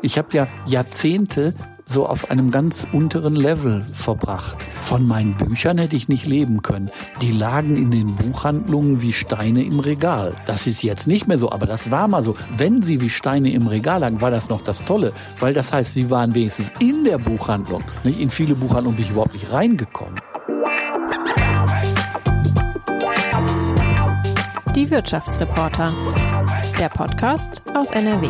Ich habe ja Jahrzehnte so auf einem ganz unteren Level verbracht. Von meinen Büchern hätte ich nicht leben können. Die lagen in den Buchhandlungen wie Steine im Regal. Das ist jetzt nicht mehr so, aber das war mal so. Wenn sie wie Steine im Regal lagen, war das noch das Tolle, weil das heißt, sie waren wenigstens in der Buchhandlung. Nicht in viele Buchhandlungen bin ich überhaupt nicht reingekommen. Die Wirtschaftsreporter. Der Podcast aus NRW.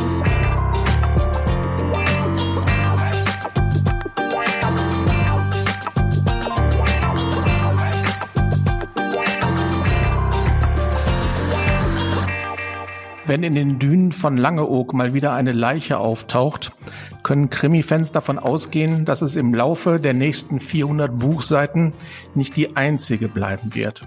Wenn in den Dünen von Langeoog mal wieder eine Leiche auftaucht, können Krimi-Fans davon ausgehen, dass es im Laufe der nächsten 400 Buchseiten nicht die einzige bleiben wird.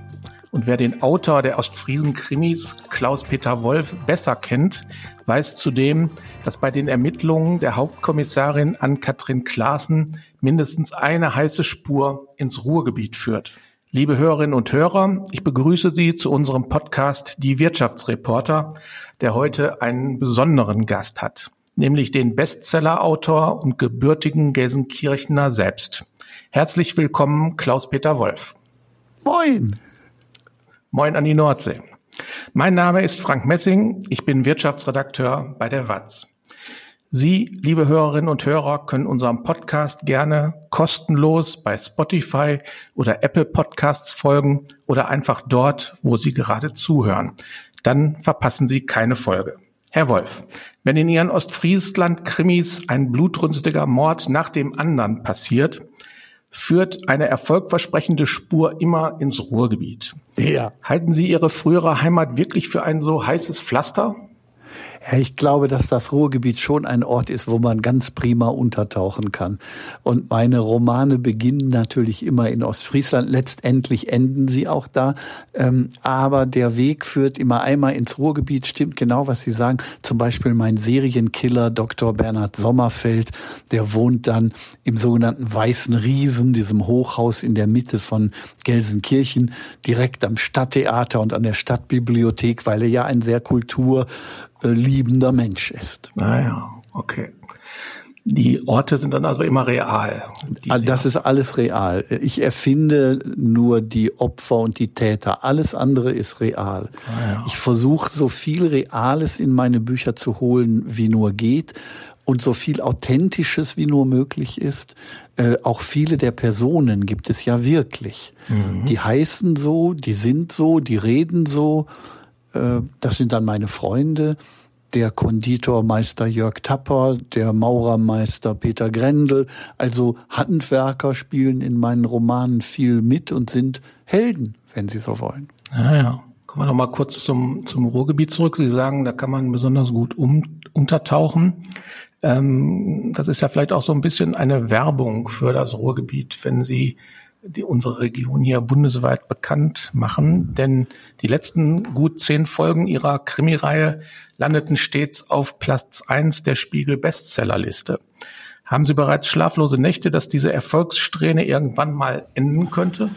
Und wer den Autor der Ostfriesen-Krimis, Klaus-Peter Wolf, besser kennt, weiß zudem, dass bei den Ermittlungen der Hauptkommissarin Ann-Kathrin Klaassen mindestens eine heiße Spur ins Ruhrgebiet führt. Liebe Hörerinnen und Hörer, ich begrüße Sie zu unserem Podcast Die Wirtschaftsreporter, der heute einen besonderen Gast hat, nämlich den Bestsellerautor und gebürtigen Gelsenkirchener selbst. Herzlich willkommen, Klaus-Peter Wolf. Moin. Moin an die Nordsee. Mein Name ist Frank Messing, ich bin Wirtschaftsredakteur bei der WAZ. Sie, liebe Hörerinnen und Hörer, können unserem Podcast gerne kostenlos bei Spotify oder Apple Podcasts folgen oder einfach dort, wo Sie gerade zuhören. Dann verpassen Sie keine Folge. Herr Wolf, wenn in Ihren Ostfriesland-Krimis ein blutrünstiger Mord nach dem anderen passiert, führt eine erfolgversprechende Spur immer ins Ruhrgebiet. Ja. Halten Sie Ihre frühere Heimat wirklich für ein so heißes Pflaster? Ja, ich glaube, dass das Ruhrgebiet schon ein Ort ist, wo man ganz prima untertauchen kann. Und meine Romane beginnen natürlich immer in Ostfriesland. Letztendlich enden sie auch da. Ähm, aber der Weg führt immer einmal ins Ruhrgebiet. Stimmt genau, was Sie sagen. Zum Beispiel mein Serienkiller Dr. Bernhard Sommerfeld, der wohnt dann im sogenannten Weißen Riesen, diesem Hochhaus in der Mitte von Gelsenkirchen, direkt am Stadttheater und an der Stadtbibliothek, weil er ja ein sehr kultur liebender Mensch ist. Naja, okay. Die Orte sind dann also immer real. Das ist alles real. Ich erfinde nur die Opfer und die Täter. Alles andere ist real. Ah, ja. Ich versuche so viel Reales in meine Bücher zu holen, wie nur geht und so viel Authentisches wie nur möglich ist. Äh, auch viele der Personen gibt es ja wirklich. Mhm. Die heißen so, die sind so, die reden so. Äh, das sind dann meine Freunde, der Konditormeister Jörg Tapper, der Maurermeister Peter Grendel. Also Handwerker spielen in meinen Romanen viel mit und sind Helden, wenn Sie so wollen. Ja, ja. Kommen wir noch mal kurz zum, zum Ruhrgebiet zurück. Sie sagen, da kann man besonders gut um, untertauchen. Ähm, das ist ja vielleicht auch so ein bisschen eine Werbung für das Ruhrgebiet, wenn Sie die unsere Region hier bundesweit bekannt machen, denn die letzten gut zehn Folgen ihrer Krimireihe landeten stets auf Platz eins der Spiegel Bestsellerliste. Haben Sie bereits schlaflose Nächte, dass diese Erfolgssträhne irgendwann mal enden könnte?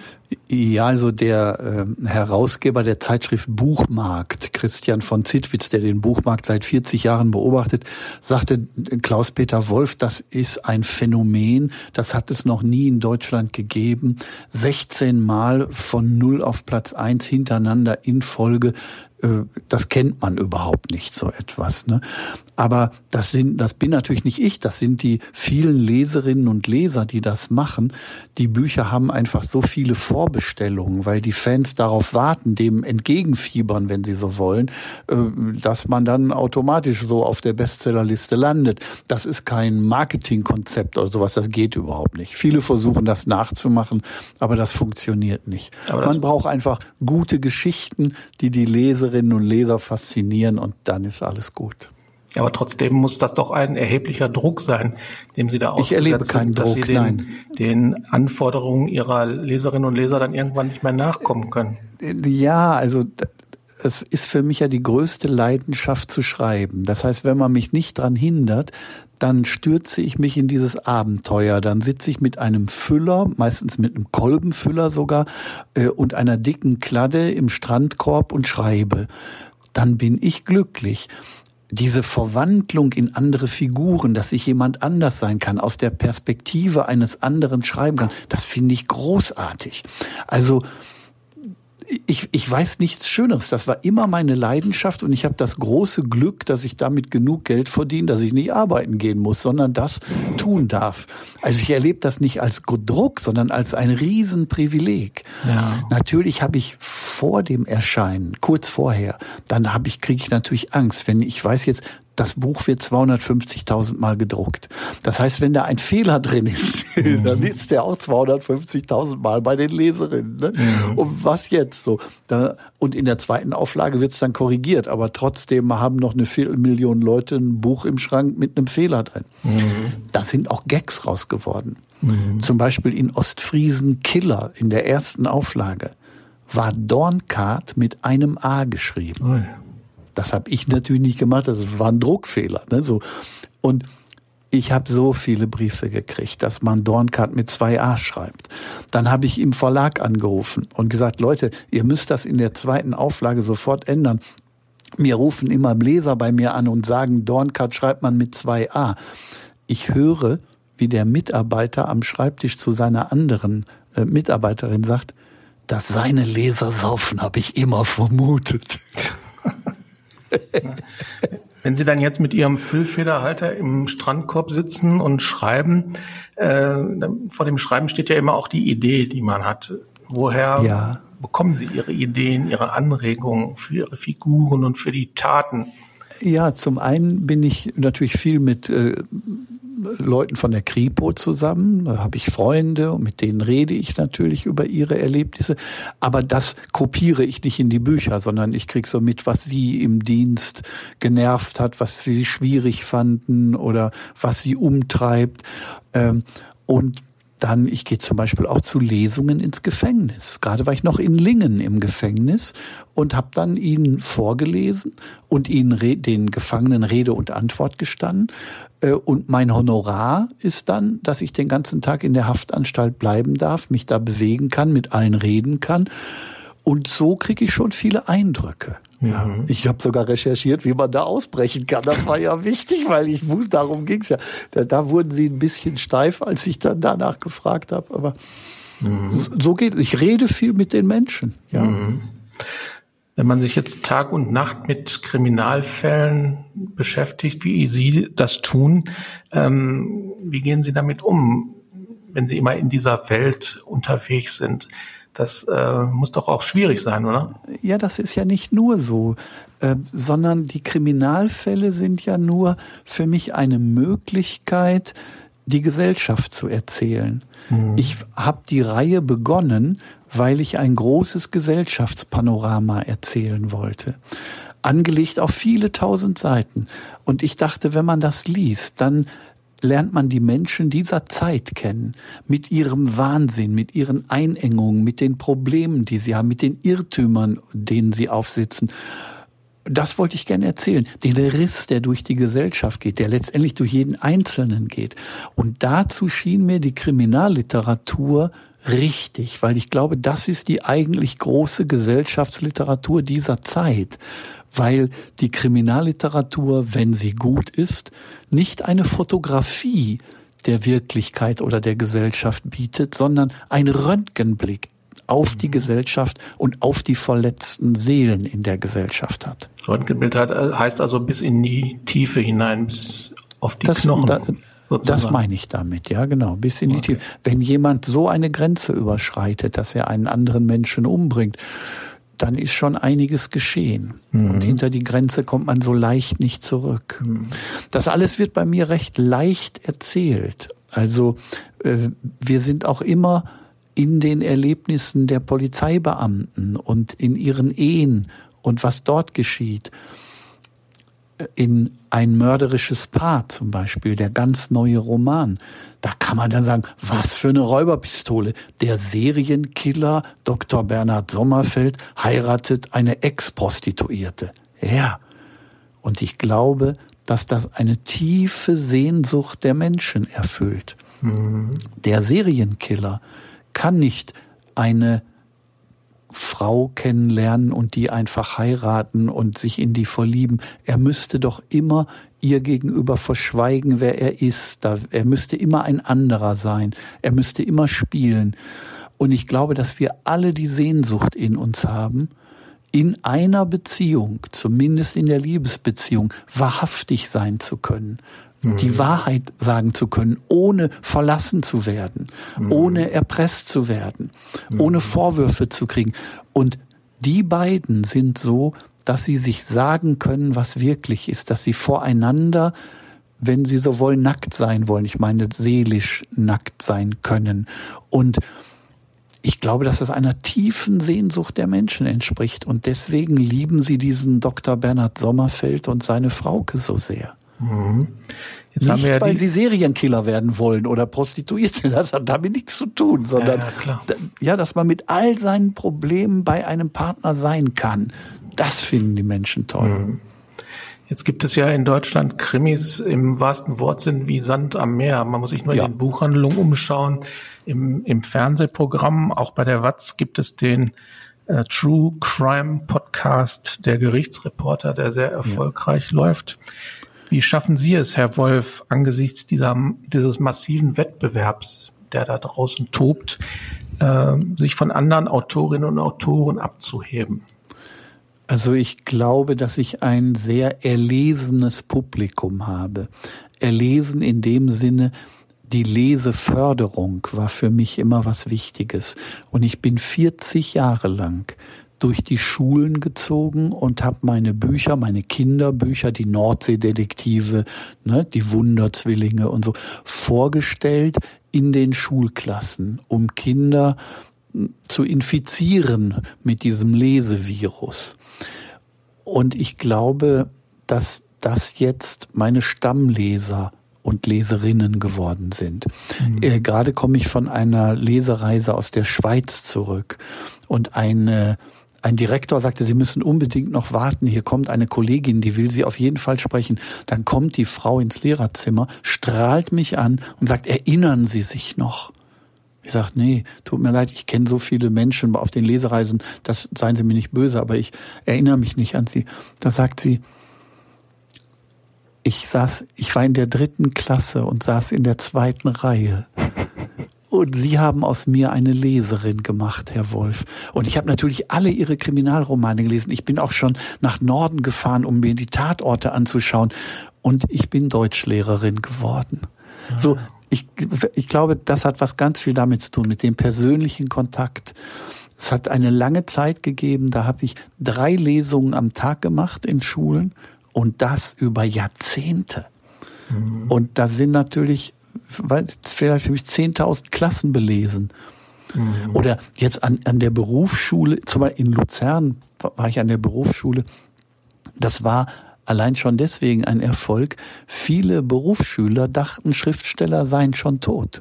Ja, also der äh, Herausgeber der Zeitschrift Buchmarkt, Christian von Zittwitz, der den Buchmarkt seit 40 Jahren beobachtet, sagte Klaus-Peter Wolf, das ist ein Phänomen, das hat es noch nie in Deutschland gegeben. 16 Mal von null auf Platz eins hintereinander in Folge das kennt man überhaupt nicht so etwas. Ne? Aber das sind, das bin natürlich nicht ich, das sind die vielen Leserinnen und Leser, die das machen. Die Bücher haben einfach so viele Vorbestellungen, weil die Fans darauf warten, dem entgegenfiebern, wenn sie so wollen, äh, dass man dann automatisch so auf der Bestsellerliste landet. Das ist kein Marketingkonzept oder sowas, das geht überhaupt nicht. Viele versuchen das nachzumachen, aber das funktioniert nicht. man braucht einfach gute Geschichten, die die Leserinnen und Leser faszinieren und dann ist alles gut. Aber trotzdem muss das doch ein erheblicher Druck sein, dem Sie da ausgesetzt ich erlebe keinen sind, dass Druck, Sie den, nein. den Anforderungen Ihrer Leserinnen und Leser dann irgendwann nicht mehr nachkommen können. Ja, also es ist für mich ja die größte Leidenschaft zu schreiben. Das heißt, wenn man mich nicht dran hindert, dann stürze ich mich in dieses Abenteuer. Dann sitze ich mit einem Füller, meistens mit einem Kolbenfüller sogar, äh, und einer dicken Kladde im Strandkorb und schreibe. Dann bin ich glücklich diese Verwandlung in andere Figuren, dass ich jemand anders sein kann, aus der Perspektive eines anderen schreiben kann, das finde ich großartig. Also ich, ich weiß nichts Schöneres. Das war immer meine Leidenschaft und ich habe das große Glück, dass ich damit genug Geld verdiene, dass ich nicht arbeiten gehen muss, sondern das tun darf. Also ich erlebe das nicht als Druck, sondern als ein Riesenprivileg. Ja. Natürlich habe ich vor dem Erscheinen, kurz vorher, dann habe ich kriege ich natürlich Angst, wenn ich weiß jetzt, das Buch wird 250.000 Mal gedruckt. Das heißt, wenn da ein Fehler drin ist, mhm. dann ist der auch 250.000 Mal bei den Leserinnen. Ne? Mhm. Und was jetzt so? Da, und in der zweiten Auflage wird es dann korrigiert, aber trotzdem haben noch eine Viertelmillion Leute ein Buch im Schrank mit einem Fehler drin. Mhm. Da sind auch Gags raus geworden. Mhm. Zum Beispiel in Ostfriesen Killer in der ersten Auflage war Dornkart mit einem A geschrieben. Oh ja. Das habe ich natürlich nicht gemacht, das war ein Druckfehler. Ne? So. Und ich habe so viele Briefe gekriegt, dass man Dornkart mit zwei A schreibt. Dann habe ich im Verlag angerufen und gesagt, Leute, ihr müsst das in der zweiten Auflage sofort ändern. Mir rufen immer Leser bei mir an und sagen, Dornkart schreibt man mit zwei A. Ich höre, wie der Mitarbeiter am Schreibtisch zu seiner anderen äh, Mitarbeiterin sagt, dass seine Leser saufen, habe ich immer vermutet. Wenn Sie dann jetzt mit Ihrem Füllfederhalter im Strandkorb sitzen und schreiben, äh, vor dem Schreiben steht ja immer auch die Idee, die man hat. Woher ja. bekommen Sie Ihre Ideen, Ihre Anregungen für Ihre Figuren und für die Taten? Ja, zum einen bin ich natürlich viel mit äh, Leuten von der Kripo zusammen, da habe ich Freunde und mit denen rede ich natürlich über ihre Erlebnisse, aber das kopiere ich nicht in die Bücher, sondern ich kriege so mit, was sie im Dienst genervt hat, was sie schwierig fanden oder was sie umtreibt. Ähm, und dann, ich gehe zum Beispiel auch zu Lesungen ins Gefängnis. Gerade war ich noch in Lingen im Gefängnis und habe dann ihnen vorgelesen und ihnen den Gefangenen Rede und Antwort gestanden. Äh, und mein Honorar ist dann, dass ich den ganzen Tag in der Haftanstalt bleiben darf, mich da bewegen kann, mit allen reden kann. Und so kriege ich schon viele Eindrücke. Ja. Mhm. Ich habe sogar recherchiert, wie man da ausbrechen kann. Das war ja wichtig, weil ich wusste, darum ging's ja. Da, da, wurden sie ein bisschen steif, als ich dann danach gefragt habe. Aber mhm. so geht es. Ich rede viel mit den Menschen. Ja. Mhm. Wenn man sich jetzt Tag und Nacht mit Kriminalfällen beschäftigt, wie Sie das tun, ähm, wie gehen Sie damit um, wenn Sie immer in dieser Welt unterwegs sind? Das äh, muss doch auch schwierig sein, oder? Ja, das ist ja nicht nur so, äh, sondern die Kriminalfälle sind ja nur für mich eine Möglichkeit, die Gesellschaft zu erzählen. Mhm. Ich habe die Reihe begonnen, weil ich ein großes Gesellschaftspanorama erzählen wollte angelegt auf viele tausend Seiten. Und ich dachte, wenn man das liest, dann lernt man die Menschen dieser Zeit kennen, mit ihrem Wahnsinn, mit ihren Einengungen, mit den Problemen, die sie haben, mit den Irrtümern, denen sie aufsitzen. Das wollte ich gerne erzählen. Den Riss, der durch die Gesellschaft geht, der letztendlich durch jeden Einzelnen geht. Und dazu schien mir die Kriminalliteratur richtig, weil ich glaube, das ist die eigentlich große Gesellschaftsliteratur dieser Zeit weil die Kriminalliteratur, wenn sie gut ist, nicht eine Fotografie der Wirklichkeit oder der Gesellschaft bietet, sondern einen Röntgenblick auf die mhm. Gesellschaft und auf die verletzten Seelen in der Gesellschaft hat. Röntgenbild hat, äh, heißt also bis in die Tiefe hinein, bis auf die das, Knochen. Da, das meine ich damit, ja, genau, bis in die okay. Tiefe. Wenn jemand so eine Grenze überschreitet, dass er einen anderen Menschen umbringt, dann ist schon einiges geschehen. Mhm. Und hinter die Grenze kommt man so leicht nicht zurück. Mhm. Das alles wird bei mir recht leicht erzählt. Also äh, wir sind auch immer in den Erlebnissen der Polizeibeamten und in ihren Ehen und was dort geschieht in ein mörderisches Paar zum Beispiel, der ganz neue Roman, da kann man dann sagen, was für eine Räuberpistole. Der Serienkiller Dr. Bernhard Sommerfeld heiratet eine Ex-Prostituierte. Ja. Und ich glaube, dass das eine tiefe Sehnsucht der Menschen erfüllt. Mhm. Der Serienkiller kann nicht eine Frau kennenlernen und die einfach heiraten und sich in die verlieben. Er müsste doch immer ihr gegenüber verschweigen, wer er ist. Er müsste immer ein anderer sein. Er müsste immer spielen. Und ich glaube, dass wir alle die Sehnsucht in uns haben, in einer Beziehung, zumindest in der Liebesbeziehung, wahrhaftig sein zu können, mhm. die Wahrheit sagen zu können, ohne verlassen zu werden, mhm. ohne erpresst zu werden, mhm. ohne Vorwürfe zu kriegen. Und die beiden sind so, dass sie sich sagen können, was wirklich ist, dass sie voreinander, wenn sie so wollen, nackt sein wollen. Ich meine, seelisch nackt sein können. Und ich glaube, dass es einer tiefen Sehnsucht der Menschen entspricht. Und deswegen lieben sie diesen Dr. Bernhard Sommerfeld und seine Frauke so sehr. Mhm. Jetzt Nicht, ja weil sie Serienkiller werden wollen oder Prostituierte. Das hat damit nichts zu tun, sondern ja, ja, ja, dass man mit all seinen Problemen bei einem Partner sein kann. Das finden die Menschen toll. Mhm. Jetzt gibt es ja in Deutschland Krimis im wahrsten Wortsinn wie Sand am Meer. Man muss sich nur ja. in den Buchhandlungen umschauen. Im, Im Fernsehprogramm, auch bei der Watz, gibt es den äh, True Crime Podcast der Gerichtsreporter, der sehr erfolgreich ja. läuft. Wie schaffen Sie es, Herr Wolf, angesichts dieser, dieses massiven Wettbewerbs, der da draußen tobt, äh, sich von anderen Autorinnen und Autoren abzuheben? Also ich glaube, dass ich ein sehr erlesenes Publikum habe. Erlesen in dem Sinne, die Leseförderung war für mich immer was Wichtiges. Und ich bin 40 Jahre lang durch die Schulen gezogen und habe meine Bücher, meine Kinderbücher, die Nordseedetektive, ne, die Wunderzwillinge und so vorgestellt in den Schulklassen, um Kinder zu infizieren mit diesem Lesevirus. Und ich glaube, dass das jetzt meine Stammleser und Leserinnen geworden sind. Mhm. Äh, gerade komme ich von einer Lesereise aus der Schweiz zurück und eine ein Direktor sagte, Sie müssen unbedingt noch warten. Hier kommt eine Kollegin, die will Sie auf jeden Fall sprechen. Dann kommt die Frau ins Lehrerzimmer, strahlt mich an und sagt, erinnern Sie sich noch? Ich sage, nee, tut mir leid, ich kenne so viele Menschen auf den Lesereisen, das seien Sie mir nicht böse, aber ich erinnere mich nicht an Sie. Da sagt sie, ich saß, ich war in der dritten Klasse und saß in der zweiten Reihe. Und Sie haben aus mir eine Leserin gemacht, Herr Wolf. Und ich habe natürlich alle Ihre Kriminalromane gelesen. Ich bin auch schon nach Norden gefahren, um mir die Tatorte anzuschauen. Und ich bin Deutschlehrerin geworden. So, ich, ich glaube, das hat was ganz viel damit zu tun, mit dem persönlichen Kontakt. Es hat eine lange Zeit gegeben, da habe ich drei Lesungen am Tag gemacht in Schulen und das über Jahrzehnte. Mhm. Und da sind natürlich vielleicht habe ich 10.000 Klassen belesen. Mhm. Oder jetzt an, an der Berufsschule, zum Beispiel in Luzern war ich an der Berufsschule. Das war allein schon deswegen ein Erfolg. Viele Berufsschüler dachten, Schriftsteller seien schon tot.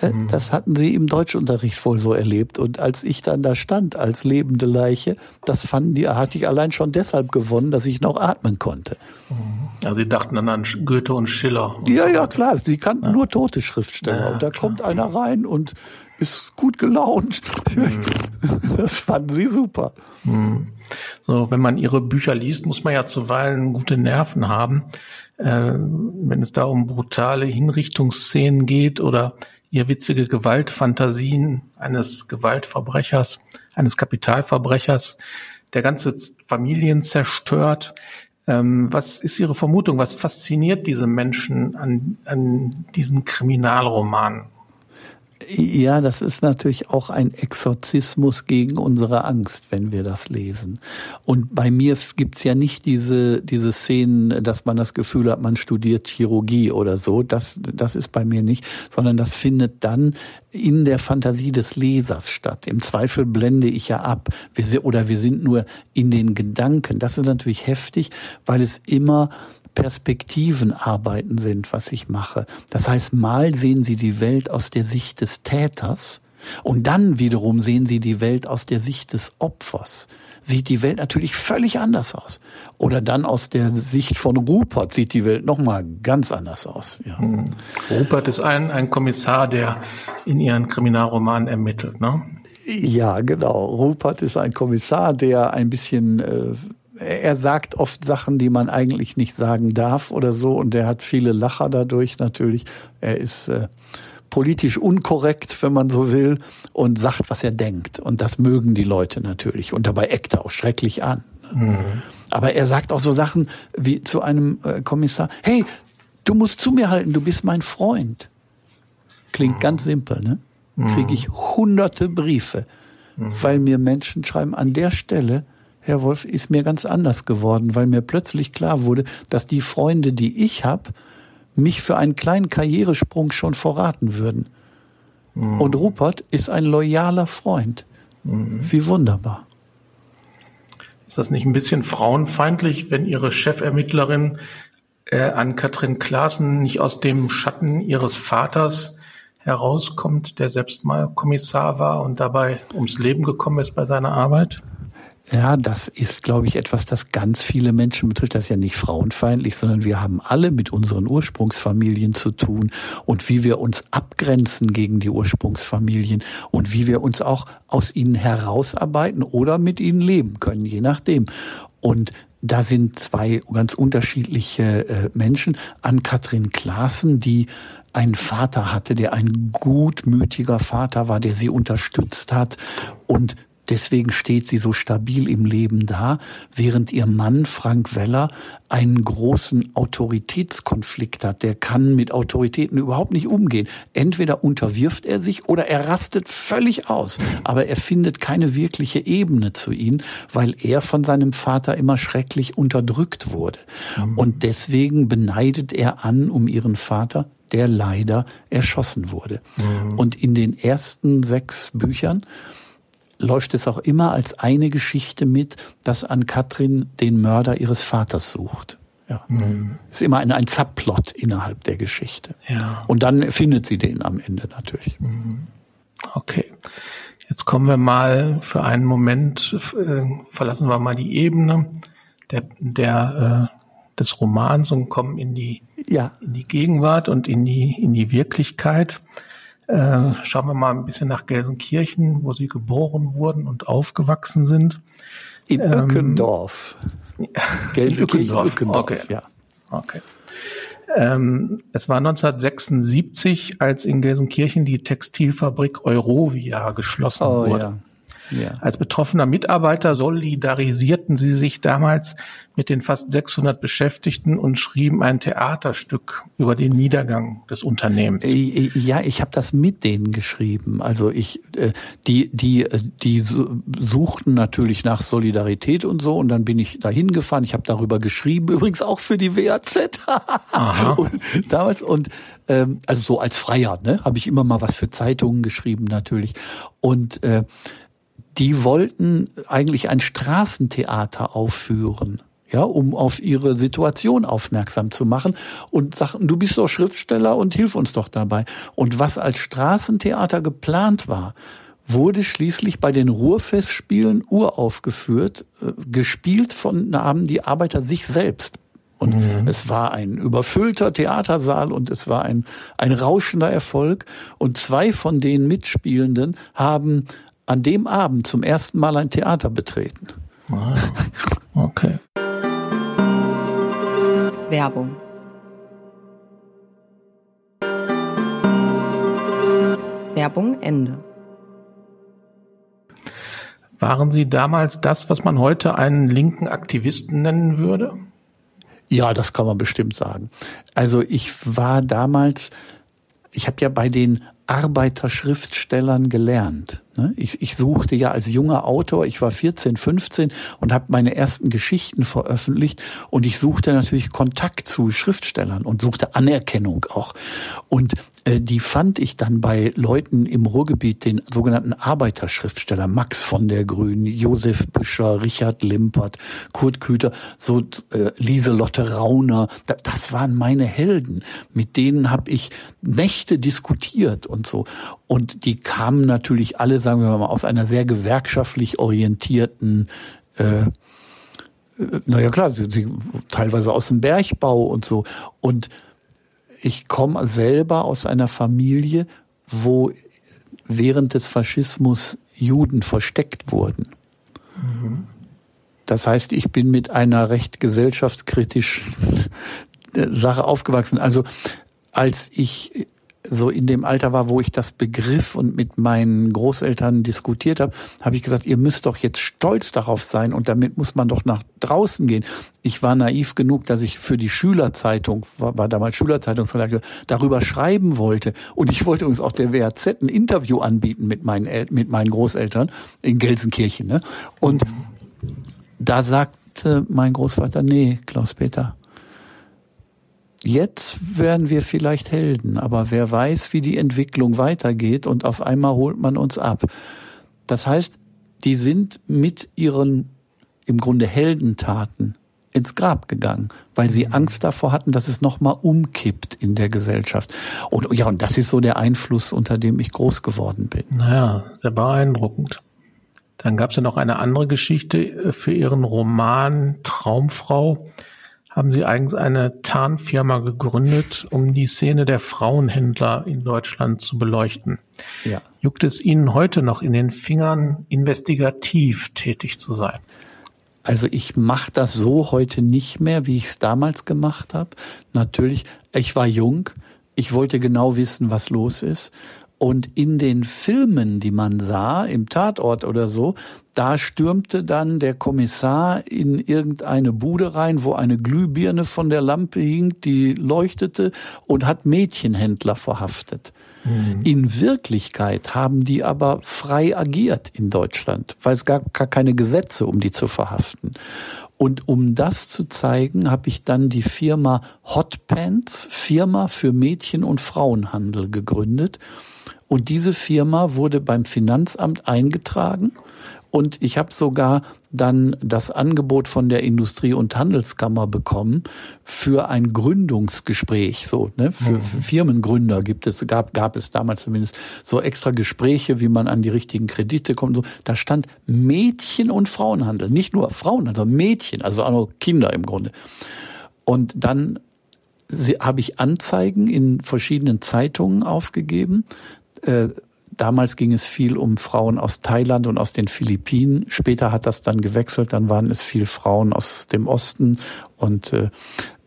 Äh, mhm. Das hatten sie im Deutschunterricht wohl so erlebt. Und als ich dann da stand als lebende Leiche, das fanden die, hatte ich allein schon deshalb gewonnen, dass ich noch atmen konnte. Mhm. Also sie dachten dann an Goethe und Schiller. Und ja, so ja, klar. Sie kannten ja. nur tote Schriftsteller. Ja, und da klar. kommt einer rein und ist gut gelaunt. Mhm. Das fanden sie super. Mhm. So, wenn man ihre Bücher liest, muss man ja zuweilen gute Nerven haben. Äh, wenn es da um brutale Hinrichtungsszenen geht oder ihr witzige Gewaltfantasien eines Gewaltverbrechers, eines Kapitalverbrechers, der ganze Familien zerstört. Ähm, was ist Ihre Vermutung? Was fasziniert diese Menschen an, an diesen Kriminalromanen? Ja, das ist natürlich auch ein Exorzismus gegen unsere Angst, wenn wir das lesen. Und bei mir gibt's ja nicht diese, diese Szenen, dass man das Gefühl hat, man studiert Chirurgie oder so. Das, das ist bei mir nicht, sondern das findet dann in der Fantasie des Lesers statt. Im Zweifel blende ich ja ab. Wir, oder wir sind nur in den Gedanken. Das ist natürlich heftig, weil es immer Perspektivenarbeiten sind, was ich mache. Das heißt, mal sehen Sie die Welt aus der Sicht des Täters Und dann wiederum sehen sie die Welt aus der Sicht des Opfers. Sieht die Welt natürlich völlig anders aus. Oder dann aus der Sicht von Rupert sieht die Welt nochmal ganz anders aus. Ja. Hm. Rupert ist ein, ein Kommissar, der in ihren Kriminalromanen ermittelt, ne? Ja, genau. Rupert ist ein Kommissar, der ein bisschen äh, er sagt oft Sachen, die man eigentlich nicht sagen darf oder so, und er hat viele Lacher dadurch natürlich. Er ist äh, politisch unkorrekt, wenn man so will, und sagt, was er denkt. Und das mögen die Leute natürlich. Und dabei eckt er auch schrecklich an. Mhm. Aber er sagt auch so Sachen wie zu einem äh, Kommissar, hey, du musst zu mir halten, du bist mein Freund. Klingt mhm. ganz simpel, ne? Kriege ich hunderte Briefe, mhm. weil mir Menschen schreiben, an der Stelle, Herr Wolf, ist mir ganz anders geworden, weil mir plötzlich klar wurde, dass die Freunde, die ich habe, mich für einen kleinen Karrieresprung schon verraten würden. Mhm. Und Rupert ist ein loyaler Freund. Mhm. Wie wunderbar. Ist das nicht ein bisschen frauenfeindlich, wenn Ihre Chefermittlerin äh, an Katrin Klaassen nicht aus dem Schatten ihres Vaters herauskommt, der selbst mal Kommissar war und dabei ums Leben gekommen ist bei seiner Arbeit? Ja, das ist, glaube ich, etwas, das ganz viele Menschen betrifft. Das ist ja nicht frauenfeindlich, sondern wir haben alle mit unseren Ursprungsfamilien zu tun und wie wir uns abgrenzen gegen die Ursprungsfamilien und wie wir uns auch aus ihnen herausarbeiten oder mit ihnen leben können, je nachdem. Und da sind zwei ganz unterschiedliche äh, Menschen. An Katrin Klaassen, die einen Vater hatte, der ein gutmütiger Vater war, der sie unterstützt hat und Deswegen steht sie so stabil im Leben da, während ihr Mann Frank Weller einen großen Autoritätskonflikt hat. Der kann mit Autoritäten überhaupt nicht umgehen. Entweder unterwirft er sich oder er rastet völlig aus. Aber er findet keine wirkliche Ebene zu ihnen, weil er von seinem Vater immer schrecklich unterdrückt wurde. Mhm. Und deswegen beneidet er an um ihren Vater, der leider erschossen wurde. Mhm. Und in den ersten sechs Büchern läuft es auch immer als eine Geschichte mit, dass an Katrin den Mörder ihres Vaters sucht. Ja. Mhm. Ist immer ein, ein Subplot innerhalb der Geschichte. Ja. Und dann findet sie den am Ende natürlich. Mhm. Okay. Jetzt kommen wir mal für einen Moment, äh, verlassen wir mal die Ebene der, der, äh, des Romans und kommen in die, ja. in die Gegenwart und in die, in die Wirklichkeit. Äh, schauen wir mal ein bisschen nach Gelsenkirchen, wo Sie geboren wurden und aufgewachsen sind. In ähm, Öckendorf. Gelsenkirchen, Öckendorf. Öckendorf. Okay. Ja. okay. Ähm, es war 1976, als in Gelsenkirchen die Textilfabrik Eurovia geschlossen oh, wurde. Ja. Ja. Als betroffener Mitarbeiter solidarisierten sie sich damals mit den fast 600 Beschäftigten und schrieben ein Theaterstück über den Niedergang des Unternehmens. Äh, äh, ja, ich habe das mit denen geschrieben. Also ich, äh, die, die, die suchten natürlich nach Solidarität und so und dann bin ich dahin gefahren. Ich habe darüber geschrieben, übrigens auch für die WAZ und damals und ähm, also so als Freier, ne, habe ich immer mal was für Zeitungen geschrieben natürlich und äh, die wollten eigentlich ein Straßentheater aufführen ja, um auf ihre Situation aufmerksam zu machen und sagten, du bist doch Schriftsteller und hilf uns doch dabei. Und was als Straßentheater geplant war, wurde schließlich bei den Ruhrfestspielen uraufgeführt, äh, gespielt von haben die Arbeiter sich selbst. Und mhm. es war ein überfüllter Theatersaal und es war ein, ein rauschender Erfolg. Und zwei von den Mitspielenden haben an dem Abend zum ersten Mal ein Theater betreten. Ah, okay. Werbung. Werbung Ende. Waren Sie damals das, was man heute einen linken Aktivisten nennen würde? Ja, das kann man bestimmt sagen. Also ich war damals, ich habe ja bei den Arbeiterschriftstellern gelernt. Ne? Ich, ich suchte ja als junger Autor, ich war 14, 15 und habe meine ersten Geschichten veröffentlicht und ich suchte natürlich Kontakt zu Schriftstellern und suchte Anerkennung auch. Und die fand ich dann bei Leuten im Ruhrgebiet, den sogenannten Arbeiterschriftsteller, Max von der Grün, Josef Büscher, Richard Limpert, Kurt Küter, so äh, Lieselotte Rauner, da, das waren meine Helden. Mit denen habe ich Nächte diskutiert und so. Und die kamen natürlich alle, sagen wir mal, aus einer sehr gewerkschaftlich orientierten äh, äh naja klar, sie, teilweise aus dem Bergbau und so. Und ich komme selber aus einer Familie, wo während des Faschismus Juden versteckt wurden. Mhm. Das heißt, ich bin mit einer recht gesellschaftskritisch Sache aufgewachsen. Also als ich so in dem Alter war, wo ich das begriff und mit meinen Großeltern diskutiert habe, habe ich gesagt, ihr müsst doch jetzt stolz darauf sein und damit muss man doch nach draußen gehen. Ich war naiv genug, dass ich für die Schülerzeitung, war, war damals Schülerzeitungsredakteur, darüber schreiben wollte. Und ich wollte uns auch der WAZ ein Interview anbieten mit meinen, El mit meinen Großeltern in Gelsenkirchen. Ne? Und da sagte mein Großvater, nee, Klaus-Peter, Jetzt werden wir vielleicht Helden, aber wer weiß, wie die Entwicklung weitergeht und auf einmal holt man uns ab. Das heißt, die sind mit ihren im Grunde Heldentaten ins Grab gegangen, weil sie mhm. Angst davor hatten, dass es nochmal umkippt in der Gesellschaft. Und ja, und das ist so der Einfluss, unter dem ich groß geworden bin. Naja, sehr beeindruckend. Dann gab es ja noch eine andere Geschichte äh, für Ihren Roman Traumfrau haben Sie eigens eine Tarnfirma gegründet, um die Szene der Frauenhändler in Deutschland zu beleuchten. Ja. Juckt es Ihnen heute noch in den Fingern, investigativ tätig zu sein? Also ich mache das so heute nicht mehr, wie ich es damals gemacht habe. Natürlich, ich war jung, ich wollte genau wissen, was los ist. Und in den Filmen, die man sah, im Tatort oder so, da stürmte dann der Kommissar in irgendeine Bude rein, wo eine Glühbirne von der Lampe hing, die leuchtete und hat Mädchenhändler verhaftet. Mhm. In Wirklichkeit haben die aber frei agiert in Deutschland, weil es gab gar keine Gesetze, um die zu verhaften. Und um das zu zeigen, habe ich dann die Firma Hot Pants, Firma für Mädchen- und Frauenhandel gegründet und diese Firma wurde beim Finanzamt eingetragen. Und ich habe sogar dann das Angebot von der Industrie- und Handelskammer bekommen für ein Gründungsgespräch. So, ne? Für, mhm. für Firmengründer gibt es, gab, gab es damals zumindest so extra Gespräche, wie man an die richtigen Kredite kommt. So. Da stand Mädchen- und Frauenhandel. Nicht nur Frauen, sondern Mädchen, also auch noch Kinder im Grunde. Und dann habe ich Anzeigen in verschiedenen Zeitungen aufgegeben äh, damals ging es viel um Frauen aus Thailand und aus den Philippinen. Später hat das dann gewechselt, dann waren es viel Frauen aus dem Osten und äh,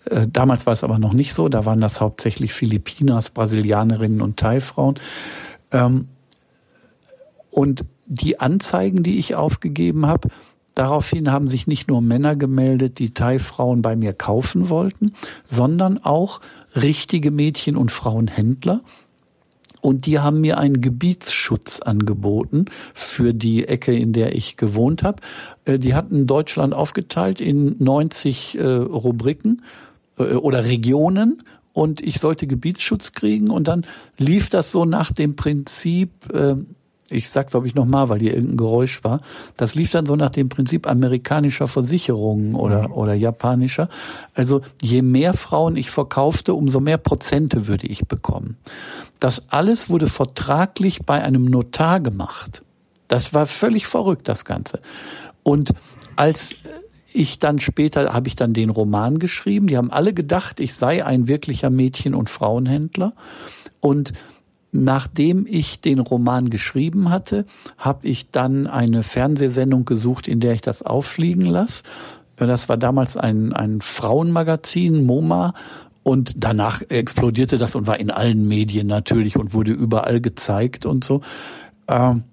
äh, damals war es aber noch nicht so, da waren das hauptsächlich Philippinas, Brasilianerinnen und Thai-Frauen. Ähm, und die Anzeigen, die ich aufgegeben habe, daraufhin haben sich nicht nur Männer gemeldet, die Thai-Frauen bei mir kaufen wollten, sondern auch richtige Mädchen- und Frauenhändler, und die haben mir einen Gebietsschutz angeboten für die Ecke, in der ich gewohnt habe. Äh, die hatten Deutschland aufgeteilt in 90 äh, Rubriken äh, oder Regionen und ich sollte Gebietsschutz kriegen und dann lief das so nach dem Prinzip, ich sag glaube ich nochmal, weil hier irgendein Geräusch war, das lief dann so nach dem Prinzip amerikanischer Versicherungen oder, mhm. oder japanischer. Also je mehr Frauen ich verkaufte, umso mehr Prozente würde ich bekommen. Das alles wurde vertraglich bei einem Notar gemacht. Das war völlig verrückt, das Ganze. Und als ich dann später habe ich dann den Roman geschrieben. Die haben alle gedacht, ich sei ein wirklicher Mädchen- und Frauenhändler. Und Nachdem ich den Roman geschrieben hatte, habe ich dann eine Fernsehsendung gesucht, in der ich das auffliegen lasse. Das war damals ein, ein Frauenmagazin, MoMA, und danach explodierte das und war in allen Medien natürlich und wurde überall gezeigt und so. Ähm,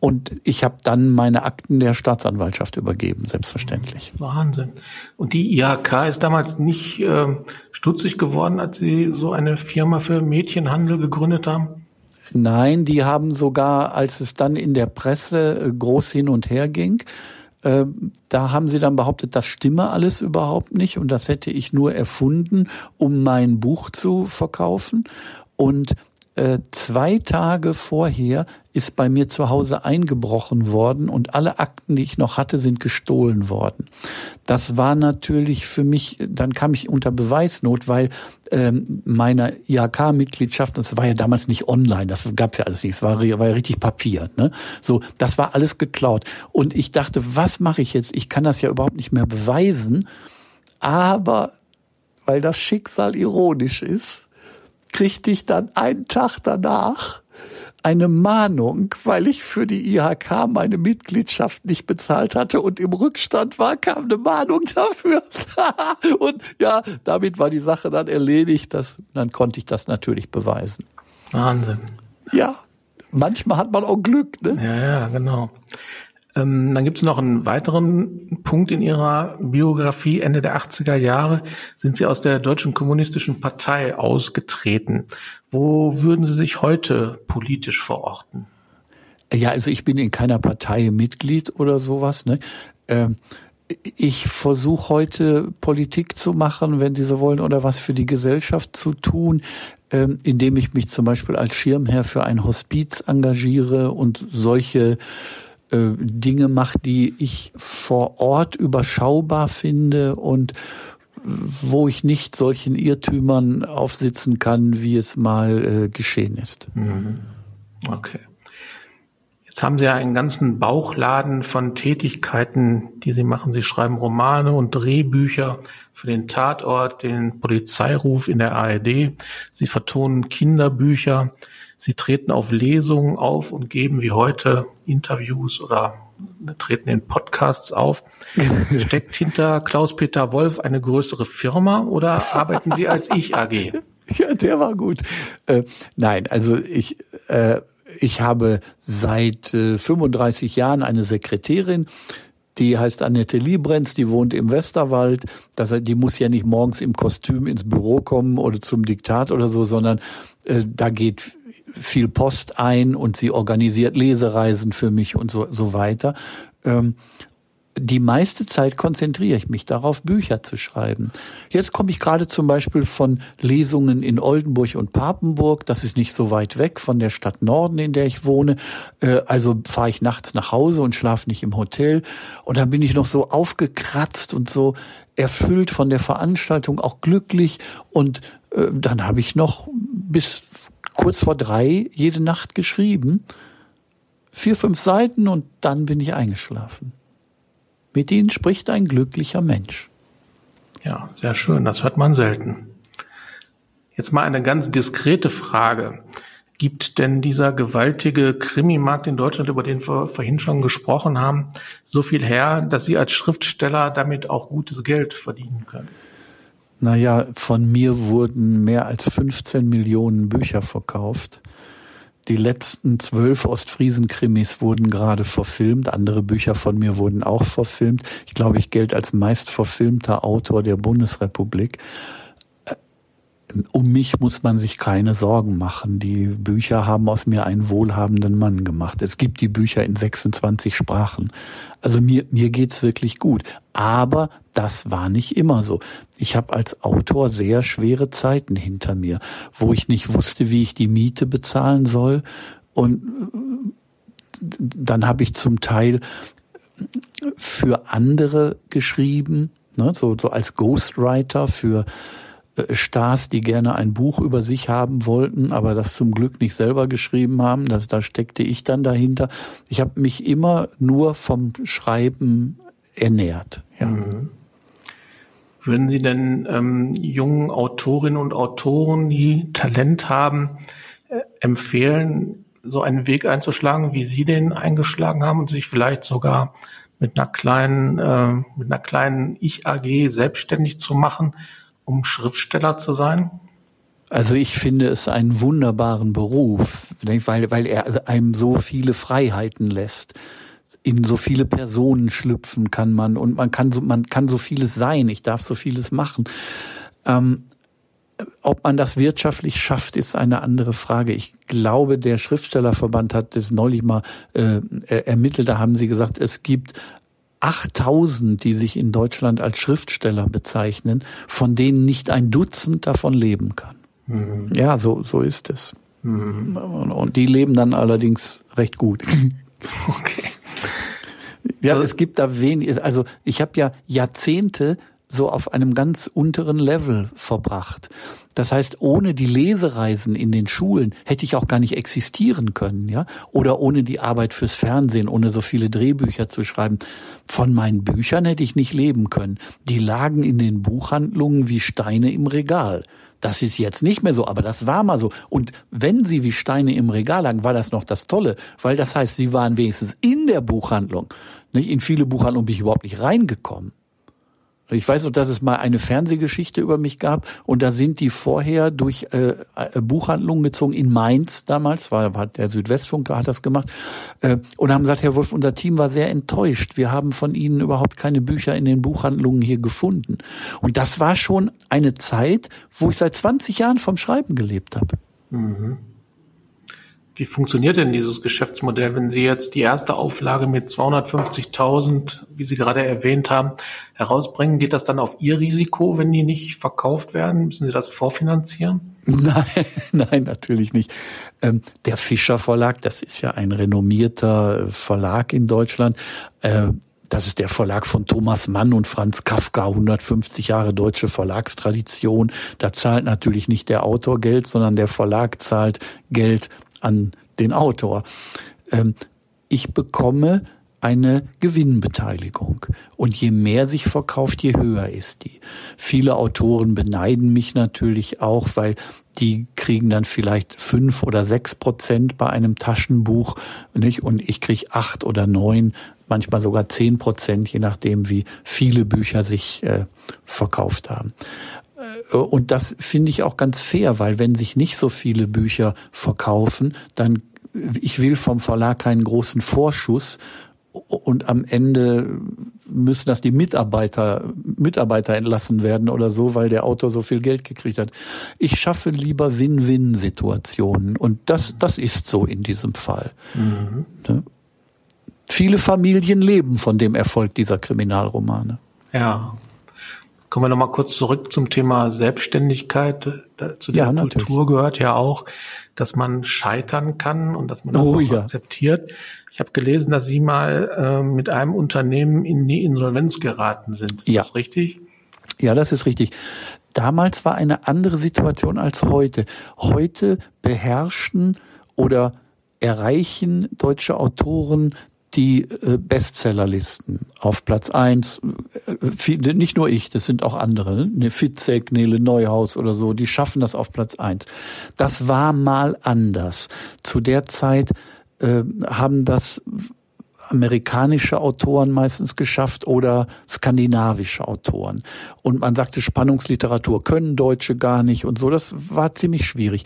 und ich habe dann meine Akten der Staatsanwaltschaft übergeben, selbstverständlich. Wahnsinn. Und die IHK ist damals nicht äh, stutzig geworden, als Sie so eine Firma für Mädchenhandel gegründet haben? Nein, die haben sogar, als es dann in der Presse äh, groß hin und her ging, äh, da haben sie dann behauptet, das stimme alles überhaupt nicht und das hätte ich nur erfunden, um mein Buch zu verkaufen. Und äh, zwei Tage vorher ist bei mir zu Hause eingebrochen worden und alle Akten, die ich noch hatte, sind gestohlen worden. Das war natürlich für mich, dann kam ich unter Beweisnot, weil ähm, meine IHK-Mitgliedschaft, das war ja damals nicht online, das gab es ja alles nicht, es war, war ja richtig Papier. Ne? So, das war alles geklaut. Und ich dachte, was mache ich jetzt? Ich kann das ja überhaupt nicht mehr beweisen, aber weil das Schicksal ironisch ist, kriegte ich dann einen Tag danach eine Mahnung, weil ich für die IHK meine Mitgliedschaft nicht bezahlt hatte und im Rückstand war, kam eine Mahnung dafür. und ja, damit war die Sache dann erledigt. Das, dann konnte ich das natürlich beweisen. Wahnsinn. Ja, manchmal hat man auch Glück. Ne? Ja, ja, genau. Ähm, dann gibt es noch einen weiteren Punkt in Ihrer Biografie. Ende der 80er Jahre sind Sie aus der Deutschen Kommunistischen Partei ausgetreten. Wo würden Sie sich heute politisch verorten? Ja, also ich bin in keiner Partei Mitglied oder sowas. Ne? Ähm, ich versuche heute Politik zu machen, wenn Sie so wollen, oder was für die Gesellschaft zu tun, ähm, indem ich mich zum Beispiel als Schirmherr für ein Hospiz engagiere und solche äh, Dinge macht, die ich vor Ort überschaubar finde und wo ich nicht solchen Irrtümern aufsitzen kann, wie es mal äh, geschehen ist. Mhm. Okay. Jetzt haben Sie ja einen ganzen Bauchladen von Tätigkeiten, die Sie machen. Sie schreiben Romane und Drehbücher für den Tatort, den Polizeiruf in der ARD. Sie vertonen Kinderbücher. Sie treten auf Lesungen auf und geben wie heute Interviews oder treten in Podcasts auf. Steckt hinter Klaus-Peter Wolf eine größere Firma oder arbeiten Sie als Ich AG? Ja, der war gut. Äh, nein, also ich, äh, ich habe seit äh, 35 Jahren eine Sekretärin, die heißt Annette Liebrenz, die wohnt im Westerwald. Das, die muss ja nicht morgens im Kostüm ins Büro kommen oder zum Diktat oder so, sondern äh, da geht viel Post ein und sie organisiert Lesereisen für mich und so, so weiter. Ähm, die meiste Zeit konzentriere ich mich darauf, Bücher zu schreiben. Jetzt komme ich gerade zum Beispiel von Lesungen in Oldenburg und Papenburg. Das ist nicht so weit weg von der Stadt Norden, in der ich wohne. Äh, also fahre ich nachts nach Hause und schlafe nicht im Hotel. Und dann bin ich noch so aufgekratzt und so erfüllt von der Veranstaltung, auch glücklich. Und äh, dann habe ich noch bis kurz vor drei jede Nacht geschrieben. Vier, fünf Seiten und dann bin ich eingeschlafen. Mit ihnen spricht ein glücklicher Mensch. Ja, sehr schön. Das hört man selten. Jetzt mal eine ganz diskrete Frage. Gibt denn dieser gewaltige Krimimarkt in Deutschland, über den wir vorhin schon gesprochen haben, so viel her, dass Sie als Schriftsteller damit auch gutes Geld verdienen können? Naja, von mir wurden mehr als 15 Millionen Bücher verkauft. Die letzten zwölf Ostfriesen-Krimis wurden gerade verfilmt. Andere Bücher von mir wurden auch verfilmt. Ich glaube, ich gelte als meist verfilmter Autor der Bundesrepublik um mich muss man sich keine Sorgen machen. Die Bücher haben aus mir einen wohlhabenden Mann gemacht. Es gibt die Bücher in 26 Sprachen. Also mir, mir geht's wirklich gut. Aber das war nicht immer so. Ich habe als Autor sehr schwere Zeiten hinter mir, wo ich nicht wusste, wie ich die Miete bezahlen soll. Und dann habe ich zum Teil für andere geschrieben, ne, so, so als Ghostwriter für äh, Stars, die gerne ein Buch über sich haben wollten, aber das zum Glück nicht selber geschrieben haben. Das, da steckte ich dann dahinter. Ich habe mich immer nur vom Schreiben ernährt. Ja. Mhm. Würden Sie denn ähm, jungen Autorinnen und Autoren, die Talent haben, äh, empfehlen, so einen Weg einzuschlagen, wie Sie den eingeschlagen haben und sich vielleicht sogar mit einer kleinen, äh, mit einer kleinen Ich-AG selbstständig zu machen um Schriftsteller zu sein? Also ich finde es einen wunderbaren Beruf, weil, weil er einem so viele Freiheiten lässt. In so viele Personen schlüpfen kann man und man kann so, man kann so vieles sein. Ich darf so vieles machen. Ähm, ob man das wirtschaftlich schafft, ist eine andere Frage. Ich glaube, der Schriftstellerverband hat das neulich mal äh, ermittelt. Da haben sie gesagt, es gibt 8000, die sich in Deutschland als Schriftsteller bezeichnen, von denen nicht ein Dutzend davon leben kann. Mhm. Ja, so, so ist es. Mhm. Und die leben dann allerdings recht gut. Okay. Ja, so. es gibt da wenig, also ich habe ja Jahrzehnte so auf einem ganz unteren Level verbracht. Das heißt, ohne die Lesereisen in den Schulen hätte ich auch gar nicht existieren können, ja? Oder ohne die Arbeit fürs Fernsehen, ohne so viele Drehbücher zu schreiben. Von meinen Büchern hätte ich nicht leben können. Die lagen in den Buchhandlungen wie Steine im Regal. Das ist jetzt nicht mehr so, aber das war mal so. Und wenn sie wie Steine im Regal lagen, war das noch das Tolle, weil das heißt, sie waren wenigstens in der Buchhandlung. Nicht? In viele Buchhandlungen bin ich überhaupt nicht reingekommen. Ich weiß noch, dass es mal eine Fernsehgeschichte über mich gab und da sind die vorher durch äh, äh Buchhandlungen gezogen in Mainz damals, war, war der Südwestfunk hat das gemacht äh, und haben gesagt, Herr Wolf, unser Team war sehr enttäuscht. Wir haben von Ihnen überhaupt keine Bücher in den Buchhandlungen hier gefunden. Und das war schon eine Zeit, wo ich seit 20 Jahren vom Schreiben gelebt habe. Mhm. Wie funktioniert denn dieses Geschäftsmodell, wenn Sie jetzt die erste Auflage mit 250.000, wie Sie gerade erwähnt haben, herausbringen? Geht das dann auf Ihr Risiko, wenn die nicht verkauft werden? Müssen Sie das vorfinanzieren? Nein, nein, natürlich nicht. Ähm, der Fischer Verlag, das ist ja ein renommierter Verlag in Deutschland. Äh, das ist der Verlag von Thomas Mann und Franz Kafka, 150 Jahre deutsche Verlagstradition. Da zahlt natürlich nicht der Autor Geld, sondern der Verlag zahlt Geld an den Autor. Ähm, ich bekomme eine Gewinnbeteiligung. Und je mehr sich verkauft, je höher ist die. Viele Autoren beneiden mich natürlich auch, weil die kriegen dann vielleicht fünf oder sechs Prozent bei einem Taschenbuch, nicht? Und ich kriege acht oder neun, manchmal sogar zehn Prozent, je nachdem, wie viele Bücher sich äh, verkauft haben. Äh, und das finde ich auch ganz fair, weil wenn sich nicht so viele Bücher verkaufen, dann ich will vom Verlag keinen großen Vorschuss und am Ende müssen das die Mitarbeiter, Mitarbeiter entlassen werden oder so, weil der Autor so viel Geld gekriegt hat. Ich schaffe lieber Win-Win-Situationen und das, das ist so in diesem Fall. Mhm. Ne? Viele Familien leben von dem Erfolg dieser Kriminalromane. Ja, Kommen wir nochmal kurz zurück zum Thema Selbstständigkeit. Zu der ja, Kultur gehört ja auch, dass man scheitern kann und dass man das oh, auch ja. akzeptiert. Ich habe gelesen, dass Sie mal äh, mit einem Unternehmen in die Insolvenz geraten sind. Ist ja. das richtig? Ja, das ist richtig. Damals war eine andere Situation als heute. Heute beherrschen oder erreichen deutsche Autoren die äh, Bestsellerlisten auf Platz eins. Äh, nicht nur ich, das sind auch andere, ne? Fitzek, Nele Neuhaus oder so, die schaffen das auf Platz eins. Das war mal anders. Zu der Zeit äh, haben das amerikanische Autoren meistens geschafft oder skandinavische Autoren. Und man sagte, Spannungsliteratur können Deutsche gar nicht und so. Das war ziemlich schwierig.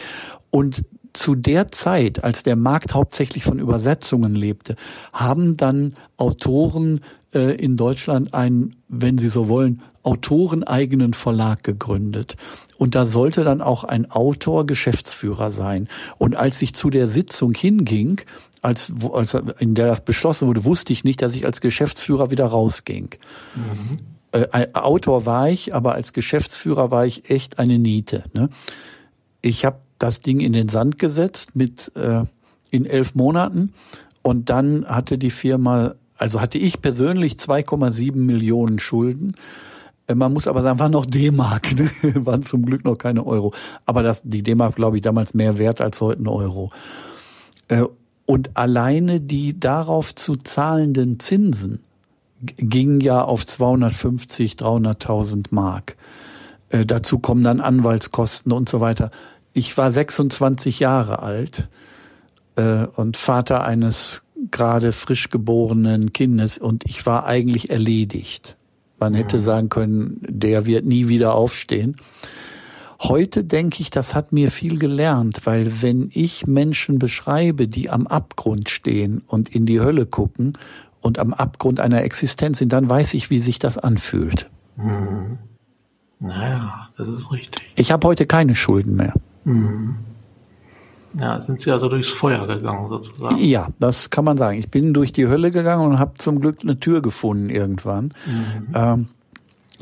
Und zu der Zeit, als der Markt hauptsächlich von Übersetzungen lebte, haben dann Autoren äh, in Deutschland einen, wenn Sie so wollen, autoreneigenen Verlag gegründet. Und da sollte dann auch ein Autor Geschäftsführer sein. Und als ich zu der Sitzung hinging, als, als in der das beschlossen wurde, wusste ich nicht, dass ich als Geschäftsführer wieder rausging. Mhm. Äh, Autor war ich, aber als Geschäftsführer war ich echt eine Niete. Ne? Ich habe das Ding in den Sand gesetzt mit äh, in elf Monaten und dann hatte die Firma, also hatte ich persönlich 2,7 Millionen Schulden. Äh, man muss aber sagen, war noch D-Mark, ne? waren zum Glück noch keine Euro. Aber das, die D-Mark, glaube ich, damals mehr wert als heute ein Euro. Äh, und alleine die darauf zu zahlenden Zinsen gingen ja auf 250, 300.000 Mark. Äh, dazu kommen dann Anwaltskosten und so weiter ich war 26 Jahre alt äh, und Vater eines gerade frisch geborenen Kindes und ich war eigentlich erledigt. Man hätte mhm. sagen können, der wird nie wieder aufstehen. Heute denke ich, das hat mir viel gelernt, weil wenn ich Menschen beschreibe, die am Abgrund stehen und in die Hölle gucken und am Abgrund einer Existenz sind, dann weiß ich, wie sich das anfühlt. Mhm. Naja, das ist richtig. Ich habe heute keine Schulden mehr. Mhm. Ja, sind Sie also durchs Feuer gegangen sozusagen? Ja, das kann man sagen. Ich bin durch die Hölle gegangen und habe zum Glück eine Tür gefunden irgendwann. Mhm. Ähm,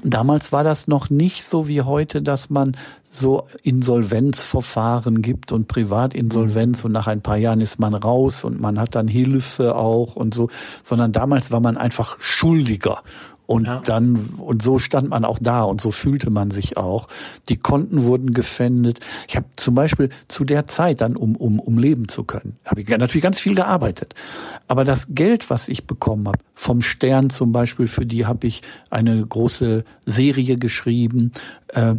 damals war das noch nicht so wie heute, dass man so Insolvenzverfahren gibt und Privatinsolvenz und nach ein paar Jahren ist man raus und man hat dann Hilfe auch und so, sondern damals war man einfach Schuldiger und ja. dann, und so stand man auch da und so fühlte man sich auch. Die Konten wurden gefändet. Ich habe zum Beispiel zu der Zeit dann, um, um, um leben zu können, habe ich natürlich ganz viel gearbeitet. Aber das Geld, was ich bekommen habe, vom Stern zum Beispiel, für die habe ich eine große Serie geschrieben. Äh,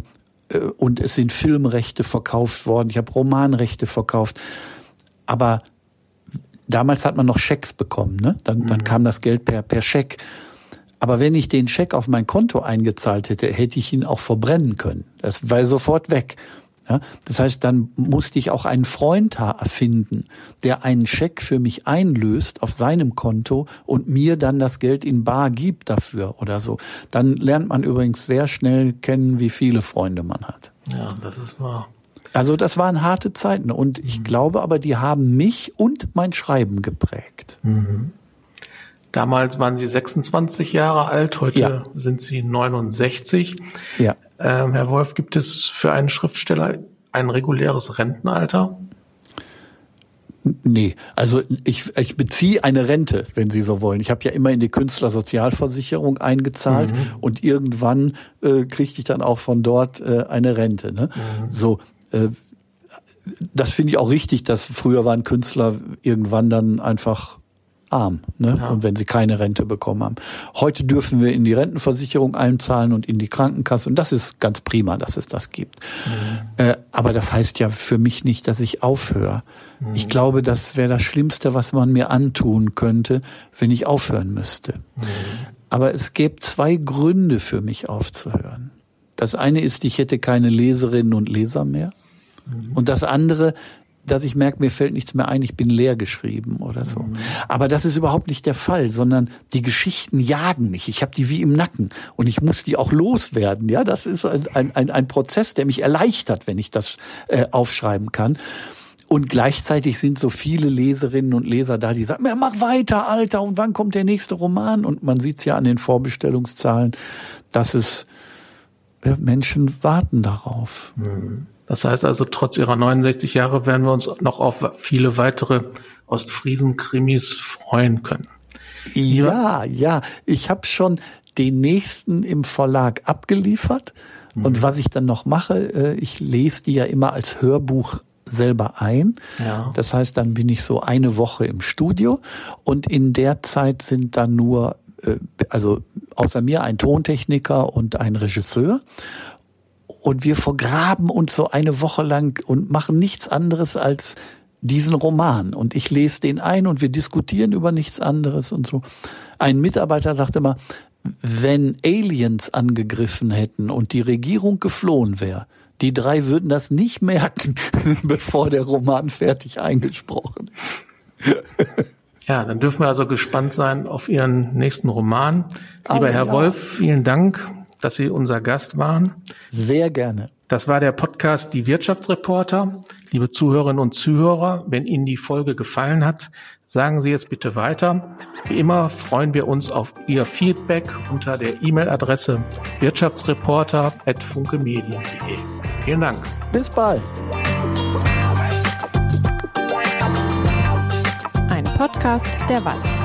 äh, und es sind Filmrechte verkauft worden. Ich habe Romanrechte verkauft. Aber damals hat man noch Schecks bekommen, ne? Dann, mhm. dann kam das Geld per, per Scheck. Aber wenn ich den Scheck auf mein Konto eingezahlt hätte, hätte ich ihn auch verbrennen können. Das war sofort weg. Ja, das heißt, dann musste ich auch einen Freund finden, der einen Scheck für mich einlöst auf seinem Konto und mir dann das Geld in Bar gibt dafür oder so. Dann lernt man übrigens sehr schnell kennen, wie viele Freunde man hat. Ja, das ist wahr. Also das waren harte Zeiten und ich mhm. glaube aber, die haben mich und mein Schreiben geprägt. Mhm. Damals waren Sie 26 Jahre alt, heute ja. sind Sie 69. Ja. Ähm, Herr Wolf, gibt es für einen Schriftsteller ein reguläres Rentenalter? Nee, also ich, ich beziehe eine Rente, wenn Sie so wollen. Ich habe ja immer in die Künstlersozialversicherung eingezahlt mhm. und irgendwann äh, kriegte ich dann auch von dort äh, eine Rente. Ne? Mhm. So, äh, das finde ich auch richtig, dass früher waren Künstler irgendwann dann einfach arm, ne? Ja. Und wenn sie keine Rente bekommen haben. Heute dürfen wir in die Rentenversicherung einzahlen und in die Krankenkasse und das ist ganz prima, dass es das gibt. Mhm. Äh, aber das heißt ja für mich nicht, dass ich aufhöre. Mhm. Ich glaube, das wäre das Schlimmste, was man mir antun könnte, wenn ich aufhören müsste. Mhm. Aber es gäbe zwei Gründe für mich aufzuhören. Das eine ist, ich hätte keine Leserinnen und Leser mehr. Mhm. Und das andere, dass ich merke, mir fällt nichts mehr ein, ich bin leer geschrieben oder so. Mhm. Aber das ist überhaupt nicht der Fall, sondern die Geschichten jagen mich. Ich habe die wie im Nacken und ich muss die auch loswerden. Ja, das ist ein, ein, ein Prozess, der mich erleichtert, wenn ich das äh, aufschreiben kann. Und gleichzeitig sind so viele Leserinnen und Leser da, die sagen, ja, mach weiter, Alter, und wann kommt der nächste Roman? Und man sieht's ja an den Vorbestellungszahlen, dass es äh, Menschen warten darauf. Mhm. Das heißt also, trotz ihrer 69 Jahre werden wir uns noch auf viele weitere Ostfriesen-Krimis freuen können. Ja, ja. Ich habe schon den nächsten im Verlag abgeliefert. Mhm. Und was ich dann noch mache, äh, ich lese die ja immer als Hörbuch selber ein. Ja. Das heißt, dann bin ich so eine Woche im Studio und in der Zeit sind dann nur, äh, also außer mir ein Tontechniker und ein Regisseur und wir vergraben uns so eine Woche lang und machen nichts anderes als diesen Roman. Und ich lese den ein und wir diskutieren über nichts anderes und so. Ein Mitarbeiter sagte mal, wenn Aliens angegriffen hätten und die Regierung geflohen wäre, die drei würden das nicht merken, bevor der Roman fertig eingesprochen ist. Ja, dann dürfen wir also gespannt sein auf Ihren nächsten Roman. Lieber oh, Herr ja. Wolf, vielen Dank dass Sie unser Gast waren. Sehr gerne. Das war der Podcast Die Wirtschaftsreporter. Liebe Zuhörerinnen und Zuhörer, wenn Ihnen die Folge gefallen hat, sagen Sie es bitte weiter. Wie immer freuen wir uns auf Ihr Feedback unter der E-Mail-Adresse wirtschaftsreporter.funkemedien.de. Vielen Dank. Bis bald. Ein Podcast der Walz.